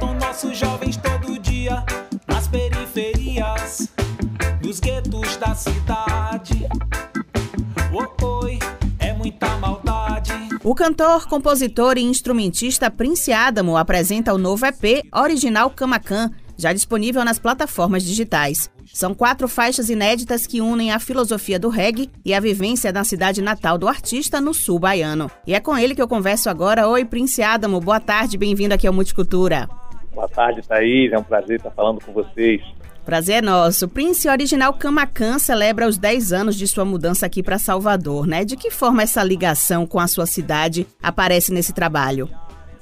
matam nossos jovens todo dia nas periferias, guetos da cidade. Oh, oi, é muita maldade. O cantor, compositor e instrumentista Prince Adamo apresenta o novo EP Original Camacan, já disponível nas plataformas digitais. São quatro faixas inéditas que unem a filosofia do reggae e a vivência da cidade natal do artista no sul baiano. E é com ele que eu converso agora. Oi, Prince Adamo, boa tarde, bem-vindo aqui ao Multicultura. Boa tarde, Thaís. É um prazer estar falando com vocês. Prazer é nosso. Prince Original Camacan celebra os 10 anos de sua mudança aqui para Salvador, né? De que forma essa ligação com a sua cidade aparece nesse trabalho?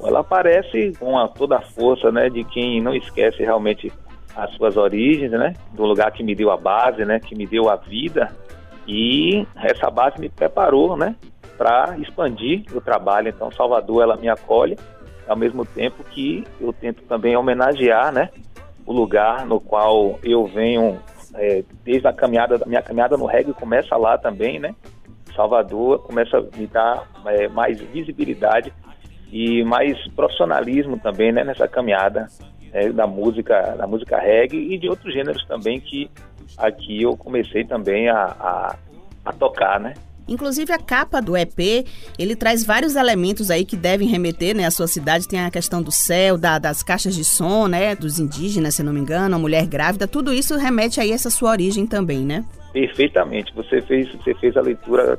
Ela aparece com a, toda a força, né, de quem não esquece realmente as suas origens, né, do lugar que me deu a base, né, que me deu a vida e essa base me preparou, né, para expandir o trabalho. Então, Salvador ela me acolhe ao mesmo tempo que eu tento também homenagear, né, o lugar no qual eu venho é, desde a caminhada, minha caminhada no reggae começa lá também, né? Salvador começa a me dar é, mais visibilidade e mais profissionalismo também, né, nessa caminhada é, da música, da música reggae e de outros gêneros também que aqui eu comecei também a, a, a tocar, né? Inclusive a capa do EP, ele traz vários elementos aí que devem remeter, né, à sua cidade. Tem a questão do céu, da, das caixas de som, né, dos indígenas, se não me engano, a mulher grávida. Tudo isso remete aí a essa sua origem também, né? Perfeitamente. Você fez, você fez a leitura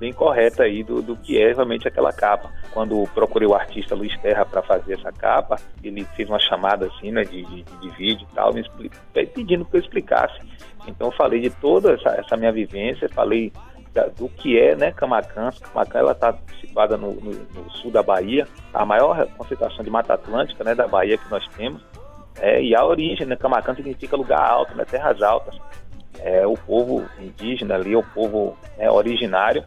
bem correta aí do, do que é realmente aquela capa. Quando procurei o artista Luiz Terra para fazer essa capa, ele fez uma chamada assim, né, de, de, de vídeo e tal, me pedindo que eu explicasse. Então eu falei de toda essa, essa minha vivência, falei da, do que é né, Camacan. Camacan está situada no, no, no, sul da Bahia, a maior concentração de Mata Atlântica né, da Bahia que nós temos. É, e a origem, né, Camacan significa lugar alto, né, terras altas. É, o povo indígena ali, o povo né, originário.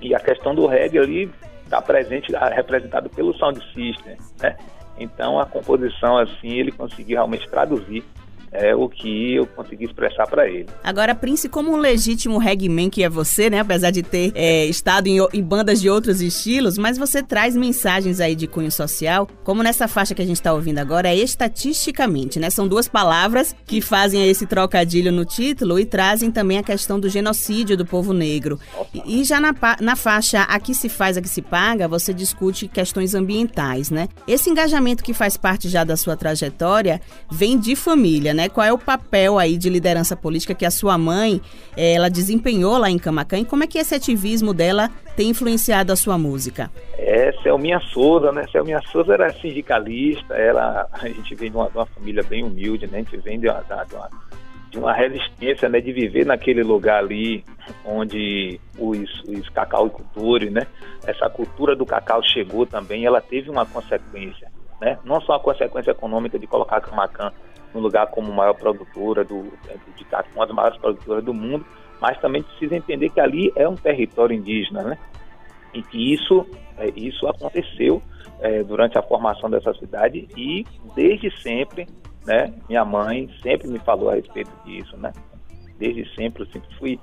E a questão do reggae ali está presente, representado pelo sound system, né? Então a composição assim ele conseguiu realmente traduzir é o que eu consegui expressar para ele. Agora, Prince, como um legítimo reggaeman que é você, né? Apesar de ter é, estado em, em, bandas de outros estilos, mas você traz mensagens aí de cunho social, como nessa faixa que a gente está ouvindo agora, é estatisticamente, né? São duas palavras que fazem esse trocadilho no título e trazem também a questão do genocídio do povo negro. E, e já na, na faixa Aqui se faz, aqui se paga, você discute questões ambientais, né? Esse engajamento que faz parte já da sua trajetória vem de família, né? Né? Qual é o papel aí de liderança política que a sua mãe eh, ela desempenhou lá em Camacan e como é que esse ativismo dela tem influenciado a sua música? É, Selminha Souza, né? Selminha Souza era sindicalista, ela, a gente vem de uma, de uma família bem humilde, né? A gente vem de uma, de uma, de uma resistência, né? De viver naquele lugar ali onde os, os cacauicultores, né? Essa cultura do cacau chegou também, ela teve uma consequência, né? Não só a consequência econômica de colocar Camacan no lugar como maior produtora do, de uma das maiores produtoras do mundo, mas também precisa entender que ali é um território indígena, né? E que isso, é, isso aconteceu é, durante a formação dessa cidade e desde sempre, né? Minha mãe sempre me falou a respeito disso, né? Desde sempre eu sempre fui,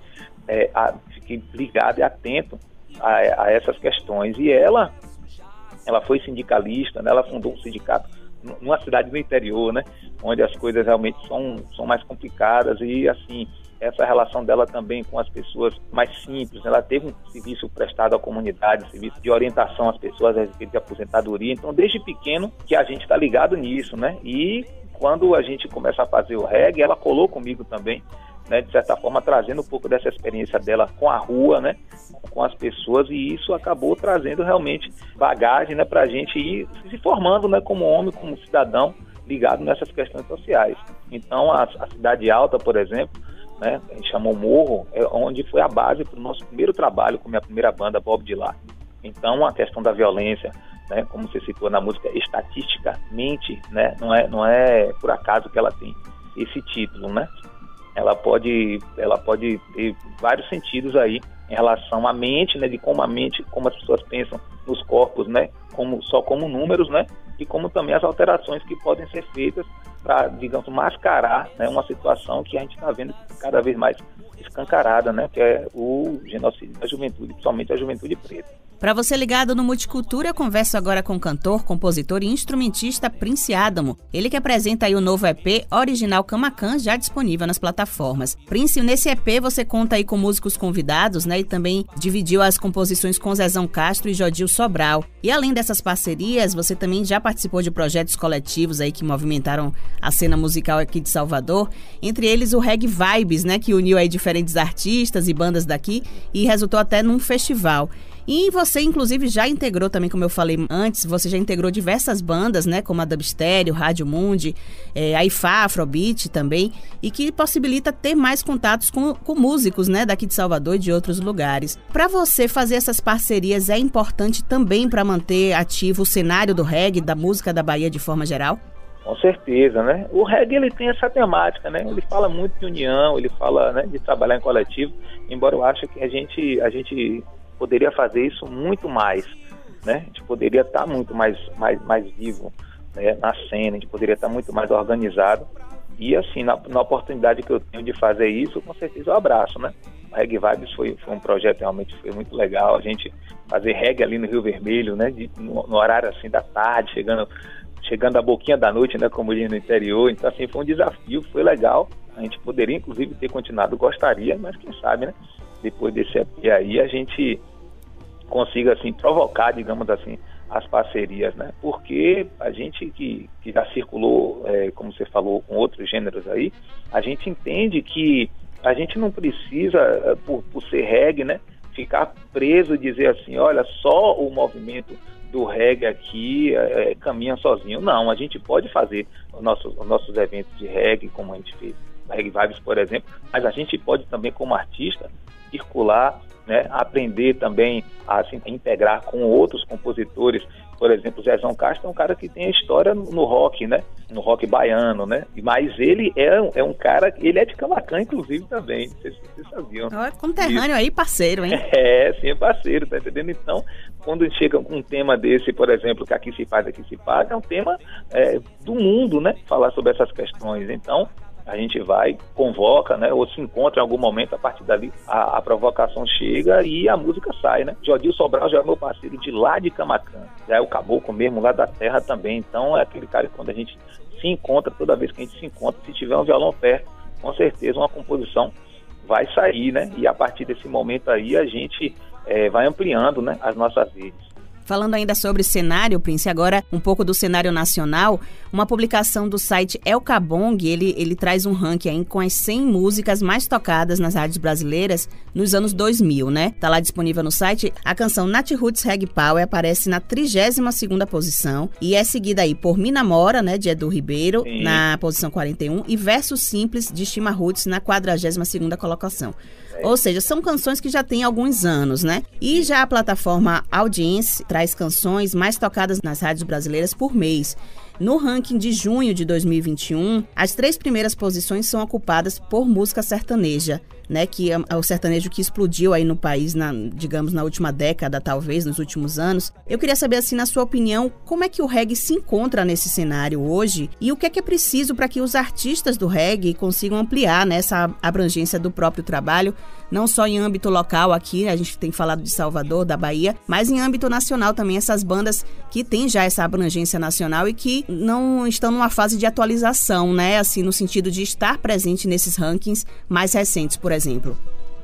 é, a, fiquei ligado e atento a, a essas questões e ela, ela foi sindicalista, né? Ela fundou um sindicato numa cidade do interior, né? Onde as coisas realmente são, são mais complicadas e, assim, essa relação dela também com as pessoas mais simples. Ela teve um serviço prestado à comunidade, um serviço de orientação às pessoas a respeito de aposentadoria. Então, desde pequeno que a gente está ligado nisso, né? E quando a gente começa a fazer o reggae, ela colou comigo também, né? De certa forma, trazendo um pouco dessa experiência dela com a rua, né? Com as pessoas e isso acabou trazendo realmente bagagem, né? Para a gente ir se formando, né? Como homem, como cidadão ligado nessas questões sociais. Então, a, a cidade alta, por exemplo, né, a gente chamou Morro, é onde foi a base para o nosso primeiro trabalho com minha primeira banda, Bob Dylan. Então, a questão da violência, né, como você citou na música, estatisticamente, né, não é, não é por acaso que ela tem esse título, né? Ela pode, ela pode ter vários sentidos aí em relação à mente, né, de como a mente, como as pessoas pensam nos corpos, né, como só como números, né, e como também as alterações que podem ser feitas para, digamos, mascarar né, uma situação que a gente está vendo cada vez mais escancarada, né, que é o genocídio da juventude, principalmente a juventude preta. Para você ligado no Multicultura, eu converso agora com o cantor, compositor e instrumentista Prince Adamo. Ele que apresenta aí o novo EP Original Camacan, já disponível nas plataformas. Prince, nesse EP você conta aí com músicos convidados, né? E também dividiu as composições com Zezão Castro e Jodil Sobral. E além dessas parcerias, você também já participou de projetos coletivos aí que movimentaram a cena musical aqui de Salvador, entre eles o Reg Vibes, né? Que uniu aí diferentes artistas e bandas daqui e resultou até num festival. E você, inclusive, já integrou também, como eu falei antes, você já integrou diversas bandas, né? Como a Dubstereo, Rádio Mundi, é, a IFA, Afrobeat também, e que possibilita ter mais contatos com, com músicos, né? Daqui de Salvador e de outros lugares. Para você fazer essas parcerias é importante também para manter ativo o cenário do reggae, da música da Bahia de forma geral? Com certeza, né? O reggae ele tem essa temática, né? Ele fala muito de união, ele fala né, de trabalhar em coletivo, embora eu ache que a gente, a gente poderia fazer isso muito mais, né? A gente poderia estar muito mais, mais, mais vivo né? na cena, a gente poderia estar muito mais organizado. E assim, na, na, oportunidade que eu tenho de fazer isso, com certeza eu abraço, né? O Reggae Vibes foi, foi um projeto realmente foi muito legal. A gente fazer reggae ali no Rio Vermelho, né? De, no, no, horário assim da tarde, chegando chegando a boquinha da noite, né? Como diz no interior. Então assim, foi um desafio, foi legal. A gente poderia inclusive ter continuado, gostaria, mas quem sabe, né? Depois desse aí a gente consiga assim provocar, digamos assim, as parcerias, né? Porque a gente que, que já circulou, é, como você falou, com outros gêneros aí, a gente entende que a gente não precisa, é, por, por ser reggae, né, ficar preso e dizer assim, olha, só o movimento do reggae aqui é, é caminha sozinho. Não, a gente pode fazer os nossos, os nossos eventos de reggae, como a gente fez, Reggae Vibes, por exemplo, mas a gente pode também, como artista, circular né, aprender também a assim, integrar com outros compositores. Por exemplo, o Zezão Castro é um cara que tem história no rock, né? No rock baiano, né? Mas ele é, um, é um cara, ele é de Camacan, inclusive, também. Se vocês sabiam. É conterrâneo aí, parceiro, hein? É, sim, é parceiro, tá entendendo? Então, quando chega com um tema desse, por exemplo, que aqui se faz, aqui se paga, é um tema é, do mundo, né? Falar sobre essas questões. Então, a gente vai, convoca, né? Ou se encontra em algum momento, a partir dali a, a provocação chega e a música sai, né? Jodil Sobral já é meu parceiro de lá de Camacan, já é o caboclo mesmo lá da terra também, então é aquele cara que quando a gente se encontra, toda vez que a gente se encontra, se tiver um violão perto, com certeza uma composição vai sair, né? E a partir desse momento aí a gente é, vai ampliando né, as nossas redes. Falando ainda sobre cenário, Prince, agora um pouco do cenário nacional, uma publicação do site El Cabong, ele, ele traz um ranking aí com as 100 músicas mais tocadas nas rádios brasileiras nos anos 2000, né? Tá lá disponível no site. A canção Nat Roots Reg Power aparece na 32ª posição e é seguida aí por Mina Mora, né, de Edu Ribeiro, Sim. na posição 41 e Verso Simples de Estima Roots na 42ª colocação. Ou seja, são canções que já têm alguns anos, né? E já a plataforma Audience traz canções mais tocadas nas rádios brasileiras por mês. No ranking de junho de 2021, as três primeiras posições são ocupadas por música sertaneja, né, que é, o sertanejo que explodiu aí no país, na, digamos, na última década, talvez, nos últimos anos. Eu queria saber, assim, na sua opinião, como é que o reggae se encontra nesse cenário hoje e o que é que é preciso para que os artistas do reggae consigam ampliar né, essa abrangência do próprio trabalho, não só em âmbito local aqui, a gente tem falado de Salvador, da Bahia, mas em âmbito nacional também, essas bandas que têm já essa abrangência nacional e que não estão numa fase de atualização, né, assim, no sentido de estar presente nesses rankings mais recentes, por exemplo.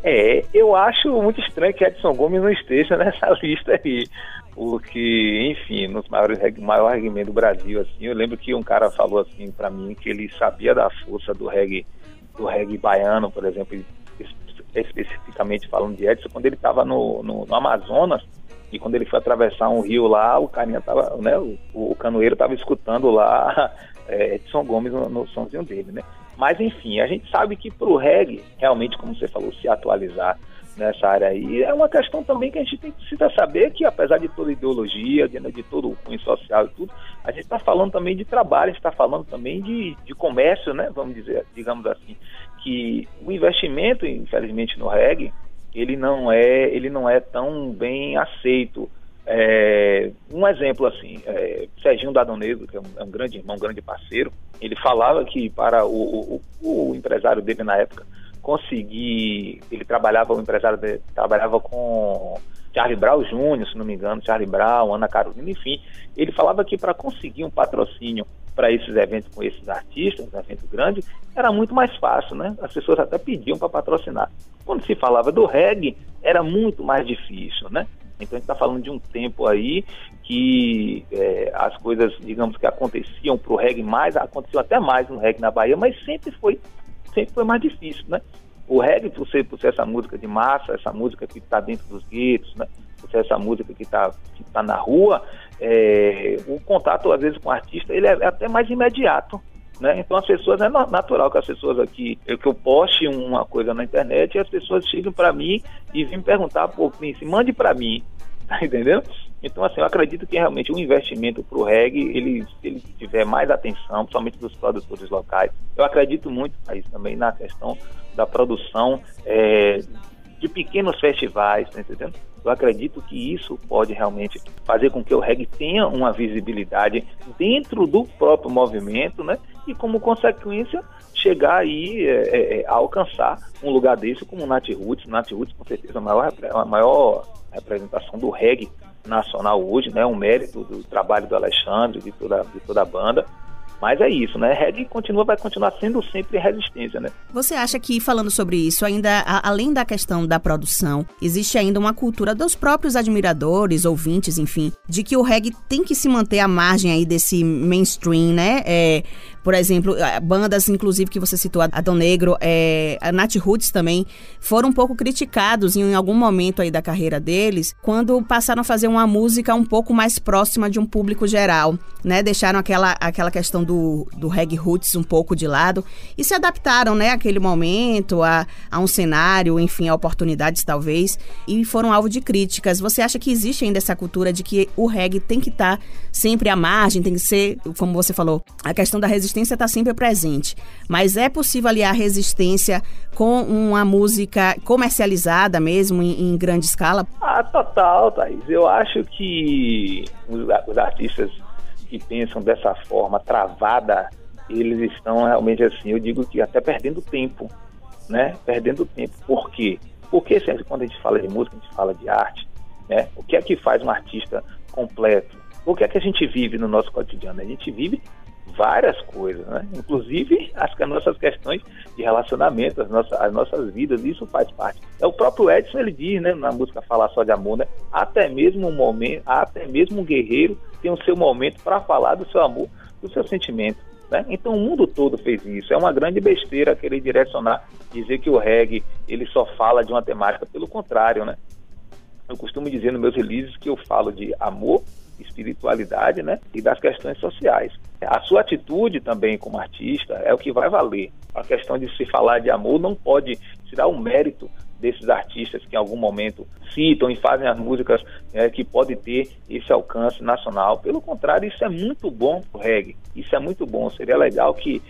É, eu acho muito estranho que Edson Gomes não esteja nessa lista aí, porque, enfim, nos maiores maior reggae do Brasil, assim, eu lembro que um cara falou assim para mim que ele sabia da força do reggae, do reggae baiano, por exemplo, especificamente falando de Edson, quando ele estava no, no, no, Amazonas e quando ele foi atravessar um rio lá, o carinha tava, né, o, o canoeiro estava escutando lá é, Edson Gomes no, no somzinho dele, né? Mas enfim, a gente sabe que para o reggae, realmente, como você falou, se atualizar nessa área aí, é uma questão também que a gente tem que precisa saber que, apesar de toda ideologia, de, né, de todo o cunho social e tudo, a gente está falando também de trabalho, está falando também de, de comércio, né? Vamos dizer, digamos assim, que o investimento, infelizmente, no reggae, ele não é, ele não é tão bem aceito. É, um exemplo assim, é, Serginho Dadão Negro, que é um, é um, grande irmão, um grande parceiro, ele falava que para o, o, o empresário dele na época conseguir, ele trabalhava, o empresário dele, trabalhava com Charlie Brown Jr., se não me engano, Charlie Brown, Ana Carolina, enfim, ele falava que para conseguir um patrocínio para esses eventos com esses artistas, um evento grande, era muito mais fácil, né? As pessoas até pediam para patrocinar. Quando se falava do reggae, era muito mais difícil, né? Então a gente está falando de um tempo aí que é, as coisas, digamos que aconteciam para o reggae mais, aconteceu até mais no reggae na Bahia, mas sempre foi, sempre foi mais difícil, né? O reggae, por ser, por ser essa música de massa, essa música que está dentro dos guetos, né? por ser essa música que está que tá na rua, é, o contato, às vezes, com o artista, ele é até mais imediato. Né? Então as pessoas é natural que as pessoas aqui eu que eu poste uma coisa na internet e as pessoas chegam para mim e vêm perguntar pô Prince mande para mim tá entendendo? Então assim eu acredito que realmente o investimento para o reggae ele ele tiver mais atenção principalmente dos produtores locais. Eu acredito muito aí também na questão da produção é, de pequenos festivais tá entendendo eu acredito que isso pode realmente fazer com que o reggae tenha uma visibilidade dentro do próprio movimento, né? E como consequência chegar aí é, é, é a alcançar um lugar desse como o Nat Roots. Nat Roots com certeza a maior, a maior representação do reggae nacional hoje, né? Um mérito do trabalho do Alexandre, de toda, de toda a banda. Mas é isso, né? Reggae continua, vai continuar sendo sempre resistência, né? Você acha que, falando sobre isso, ainda, a, além da questão da produção, existe ainda uma cultura dos próprios admiradores, ouvintes, enfim, de que o reggae tem que se manter à margem aí desse mainstream, né? É, por exemplo, bandas, inclusive, que você citou, a Dom Negro, é, a Nat Roots também, foram um pouco criticados em algum momento aí da carreira deles, quando passaram a fazer uma música um pouco mais próxima de um público geral, né? Deixaram aquela, aquela questão do, do reggae roots um pouco de lado e se adaptaram, né, àquele momento, a, a um cenário, enfim, a oportunidades talvez, e foram alvo de críticas. Você acha que existe ainda essa cultura de que o reggae tem que estar tá sempre à margem, tem que ser, como você falou, a questão da resistência está sempre presente, mas é possível aliar resistência com uma música comercializada mesmo, em, em grande escala? Ah, total, Thaís. Eu acho que os, os artistas que pensam dessa forma travada, eles estão realmente assim, eu digo que até perdendo tempo, né? Perdendo tempo. Por quê? Porque sempre quando a gente fala de música, a gente fala de arte, né? O que é que faz um artista completo? O que é que a gente vive no nosso cotidiano? A gente vive várias coisas, né? Inclusive as, as nossas questões de relacionamento, as nossas, as nossas vidas, isso faz parte. É o próprio Edson ele diz, né, na música Falar Só de Amor, né? Até mesmo um momento, até mesmo um guerreiro tem o seu momento para falar do seu amor, do seu sentimento. Né? Então o mundo todo fez isso. É uma grande besteira querer direcionar, dizer que o reggae ele só fala de uma temática. Pelo contrário, né? Eu costumo dizer nos meus releases que eu falo de amor, espiritualidade, né? E das questões sociais. A sua atitude também como artista é o que vai valer. A questão de se falar de amor não pode tirar o mérito desses artistas que em algum momento citam e fazem as músicas é, que podem ter esse alcance nacional. Pelo contrário, isso é muito bom para o reggae. Isso é muito bom. Seria legal que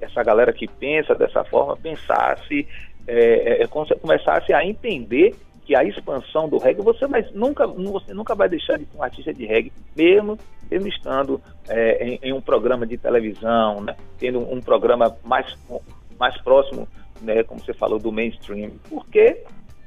essa galera que pensa dessa forma pensasse, é, é, começasse a entender que a expansão do reggae, você, vai, nunca, você nunca vai deixar de ser um artista de reggae, mesmo, mesmo estando é, em, em, um programa de televisão, né, tendo um programa mais, mais próximo, né, como você falou, do mainstream, porque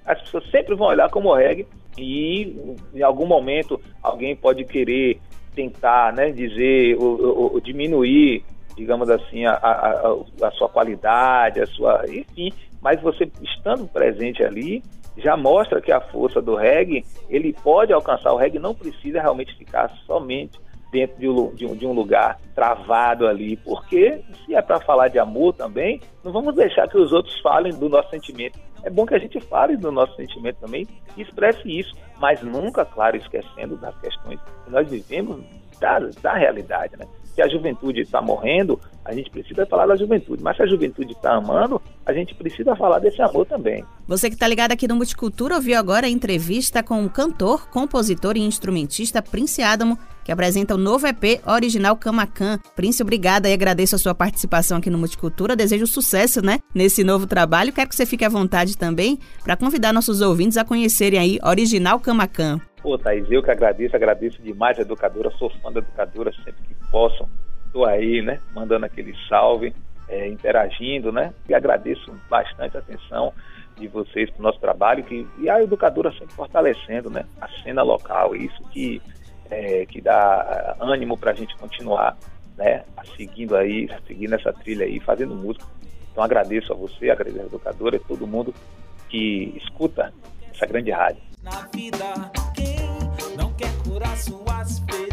as pessoas sempre vão olhar como reggae e em algum momento alguém pode querer tentar né, dizer ou, ou, ou diminuir digamos assim, a, a, a, sua qualidade, a sua. enfim, mas você estando presente ali, já mostra que a força do reggae, ele pode alcançar. O reggae não precisa realmente ficar somente dentro de um, de um, de um lugar travado ali, porque se é para falar de amor também, não vamos deixar que os outros falem do nosso sentimento. É bom que a gente fale do nosso sentimento também e expresse isso, mas nunca, claro, esquecendo das questões que nós vivemos da, da realidade, né? Se a juventude está morrendo, a gente precisa falar da juventude. Mas se a juventude está amando, a gente precisa falar desse amor também. Você que está ligado aqui no Multicultura ouviu agora a entrevista com o cantor, compositor e instrumentista Prince Adamo, que apresenta o novo EP original Camacan. Prince, obrigada e agradeço a sua participação aqui no Multicultura. Desejo sucesso, né, nesse novo trabalho. Quero que você fique à vontade também para convidar nossos ouvintes a conhecerem aí Original Camacan. Pô, Thaís, eu que agradeço, agradeço demais a educadora, sou fã da educadora sempre que possam. Estou aí, né, mandando aquele salve, é, interagindo, né, e agradeço bastante a atenção. de vocês para o nosso trabalho que, e a educadora sempre fortalecendo né, a cena local, isso que, é, que dá ânimo para a gente continuar né, seguindo aí, seguindo essa trilha aí, fazendo música. Então agradeço a você, agradeço a educadora e todo mundo que escuta essa grande rádio. Na vida, quem não quer curar suas feridas?